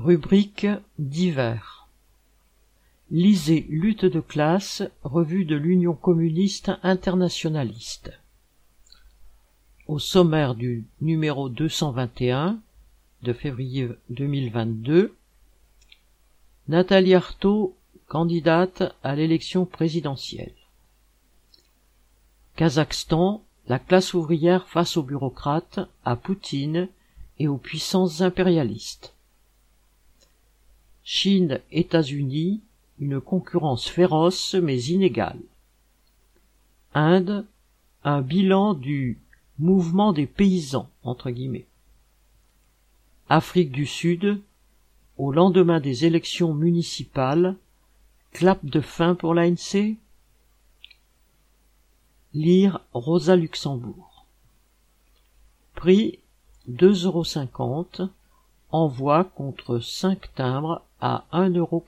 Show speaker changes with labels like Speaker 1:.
Speaker 1: Rubrique divers. Lisez Lutte de classe, revue de l'Union communiste internationaliste. Au sommaire du numéro 221 de février 2022, Nathalie Arthaud, candidate à l'élection présidentielle. Kazakhstan, la classe ouvrière face aux bureaucrates, à Poutine et aux puissances impérialistes. Chine, États-Unis, une concurrence féroce mais inégale. Inde, un bilan du mouvement des paysans, entre guillemets. Afrique du Sud, au lendemain des élections municipales, clap de fin pour l'ANC Lire Rosa Luxembourg. Prix 2,50 euros. Envoi contre 5 timbres à 1,43 euro.